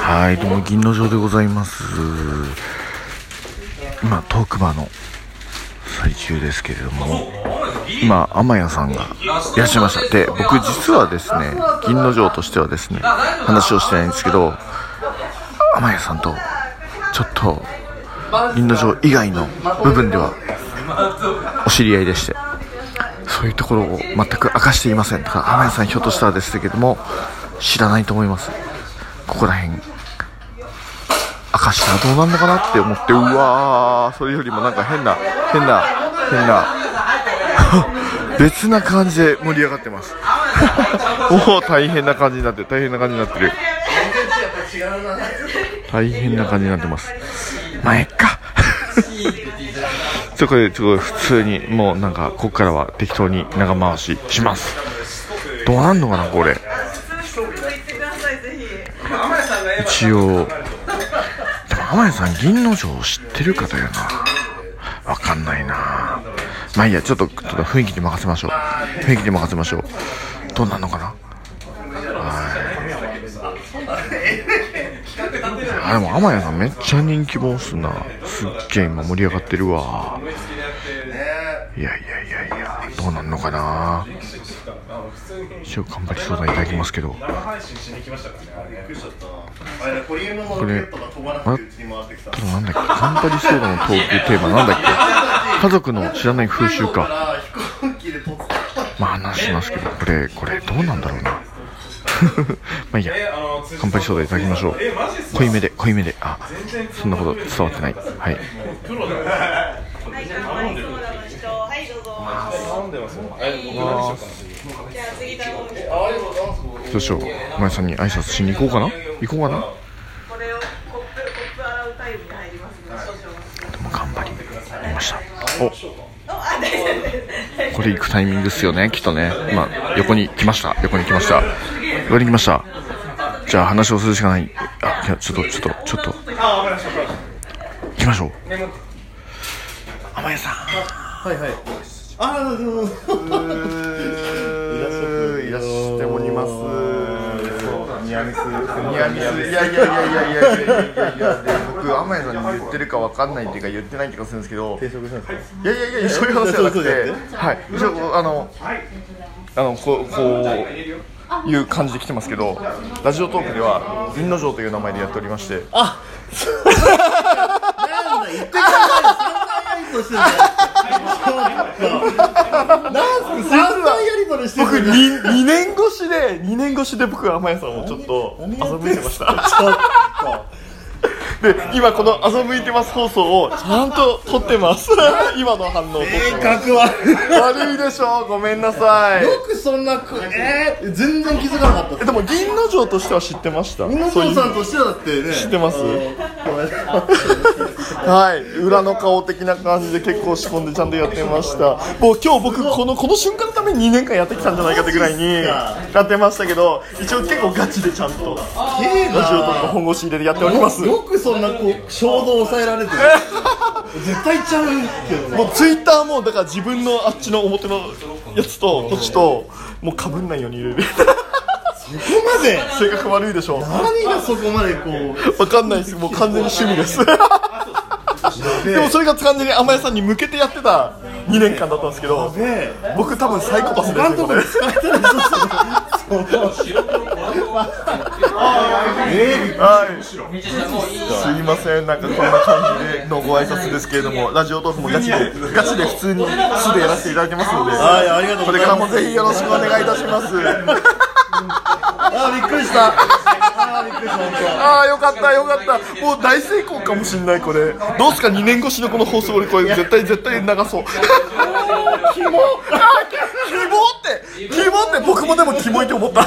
はいど。うも銀の城でございます。今トークバーの最中ですけれども今天谷さんがいらっしゃいました。で僕実はですね銀の城としてはですね話をしてないんですけど天谷さんとちょっと銀の城以外の部分ではお知り合いでしてそういうところを全く明かしていませんだから天谷さんひょっとしたらですけども知らないと思います。ここら辺。明かしたらどうなんのかなって思ってうわーそれよりもなんか変な変な変な。別な感じで盛り上がってます。おお大変な感じになってる大変な感じになってる。大変な感じになってます。まあえっか。ちょこれちょっと普通にもうなんかここからは適当に長回しします。どうなんのかなこれ。一応でも天谷さん銀の城知ってるかだよな。わかんないな。まあいいやちょっとちょっと雰囲気に任せましょう。雰囲気に任せましょう。どうなんのかな？はい。あでも天谷さんめっちゃ人気ボスな。すっげえ今盛り上がってるわ。いやいやいやいやどうなんのかな？一応頑張り相談いただきますけど。これあれなんだっけ頑張り相談のトークテーマなんだっけ家族の知らない風習かまあ話しますけどこれこれどうなんだろうなまあいいや乾杯ソーダいただきましょう濃いめで濃いめであそんなこと伝わってないはいはい、乾杯ソーダの人、はい、どうぞ。じゃあ次頼む。どうしよう。お前さんに挨拶しに行こうかな？行こうかな？これをコップコップ洗うタイムに入りますので少々でも頑張りました。お。これ行くタイミングですよねきっとね。今横に来ました。横に来ました。横に来ました。じゃあ話をするしかない。あいやちょっとちょっとちょっと。行きましょう。天谷さん。はいはい。ああ、どうも。いらっしゃっております。ニアミス、ニヤミス、いやいやいやいやいやいやいや僕天谷さんに言ってるかわかんないっていうか言ってない気がするんですけど、定食しん。いやいやいやそういう話じゃなくて、はい、じゃあのあのこうこういう感じで来てますけど、ラジオトークでは銀の城という名前でやっておりまして、あ、なんだ言ってください。そんなやりとしてんだ。なんすか、散々やりとりして僕る二二年越しで二年越しで僕は天谷さんをちょっと遊びにてました。ちょっと。で今この「遊びいてます」放送をちゃんと撮ってます。今の反応を撮って性ます。格悪悪いでしょごめんなさい。い。よくそんなこ、えー、全然気づかなかった。えでも銀の城としては知ってました。みんなそういうさんとしてはだってね。知ってます？はい。裏の顔的な感じで結構仕込んでちゃんとやってました。もう今日僕このこの瞬間のために2年間やってきたんじゃないかってぐらいにや。ってましたけど一応結構ガチでちゃんとラジオとか本腰入れてやっております。よくそんなこう衝動を抑えられてる。絶対ちゃうけどねもうツイッターもだから自分のあっちの表のやつとこっちともうかぶんないように入れる。そこまで？性格悪いでしょ。何がそこまでこう？わかんないです。もう完全に趣味です。でもそれが完全に甘谷さんに向けてやってた2年間だったんですけどね僕多分サイコパスですよこ えてるでしょそはい。すいません。なんかこんな感じでのご挨拶ですけれどもラジオトークもガチでガチで普通に素でやらせていただきますのではいありがとうこれからございます。もぜひよろしくお願いいたします。あーびっくりした。あーびっくりした。本当ああよかったよかった。もう大成功かもしんないこれ。どうすか2年越しのこの放送俺これ絶対絶対流そう。キモキモってキモって僕もでもキモいって思った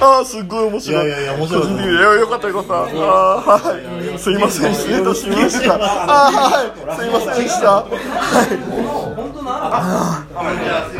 ああすっごい面白い。いやいやいや面白い。いやよかったよかった。ああはい。すいません。失礼いたしました。あーはい。すいませんでした。は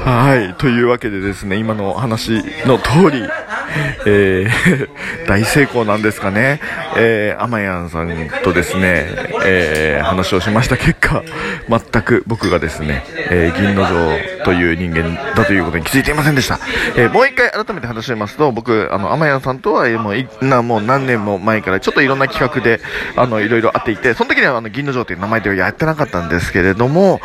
い。はい。というわけでですね今の話の通り えー 大成功なんですかね、えー、アマヤンさんとですね、えー話をしました結果全く僕がですね、え銀の城という人間だということに気づいていませんでした。えもう一回改めて話しますと、僕、あの、天谷さんとは、もう、な、もう何年も前から、ちょっといろんな企画で、あの、いろいろあっていて、その時には、あの、銀の城という名前ではやってなかったんですけれども、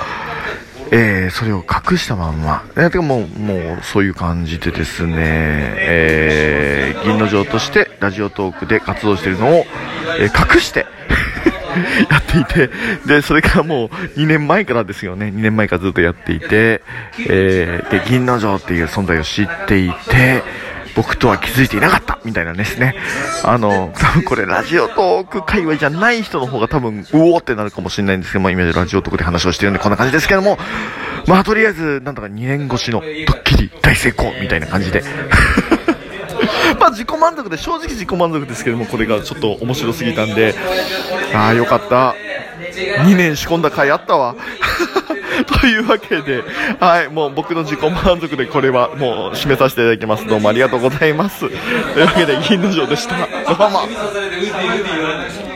えーそれを隠したまんま、えーてかもう、もう、そういう感じでですね、えー銀の城としてラジオトークで活動しているのを、えー隠して、やっていて、で、それからもう2年前からですよね、2年前からずっとやっていて、えーで、銀の城っていう存在を知っていて、僕とは気づいていなかったみたいなですね。あの、多分これラジオトーク界隈じゃない人の方が多分、うおーってなるかもしれないんですけども、今ラジオトークで話をしてるんでこんな感じですけども、まあとりあえず、なんだか2年越しのドッキリ大成功みたいな感じで。まあ自己満足で、正直自己満足ですけども、これがちょっと面白すぎたんで、ああ、よかった。2年仕込んだ回あったわ。というわけで、はい、もう僕の自己満足でこれはもう締めさせていただきます。どうもありがとうございます。というわけで、銀の城でした。どうも。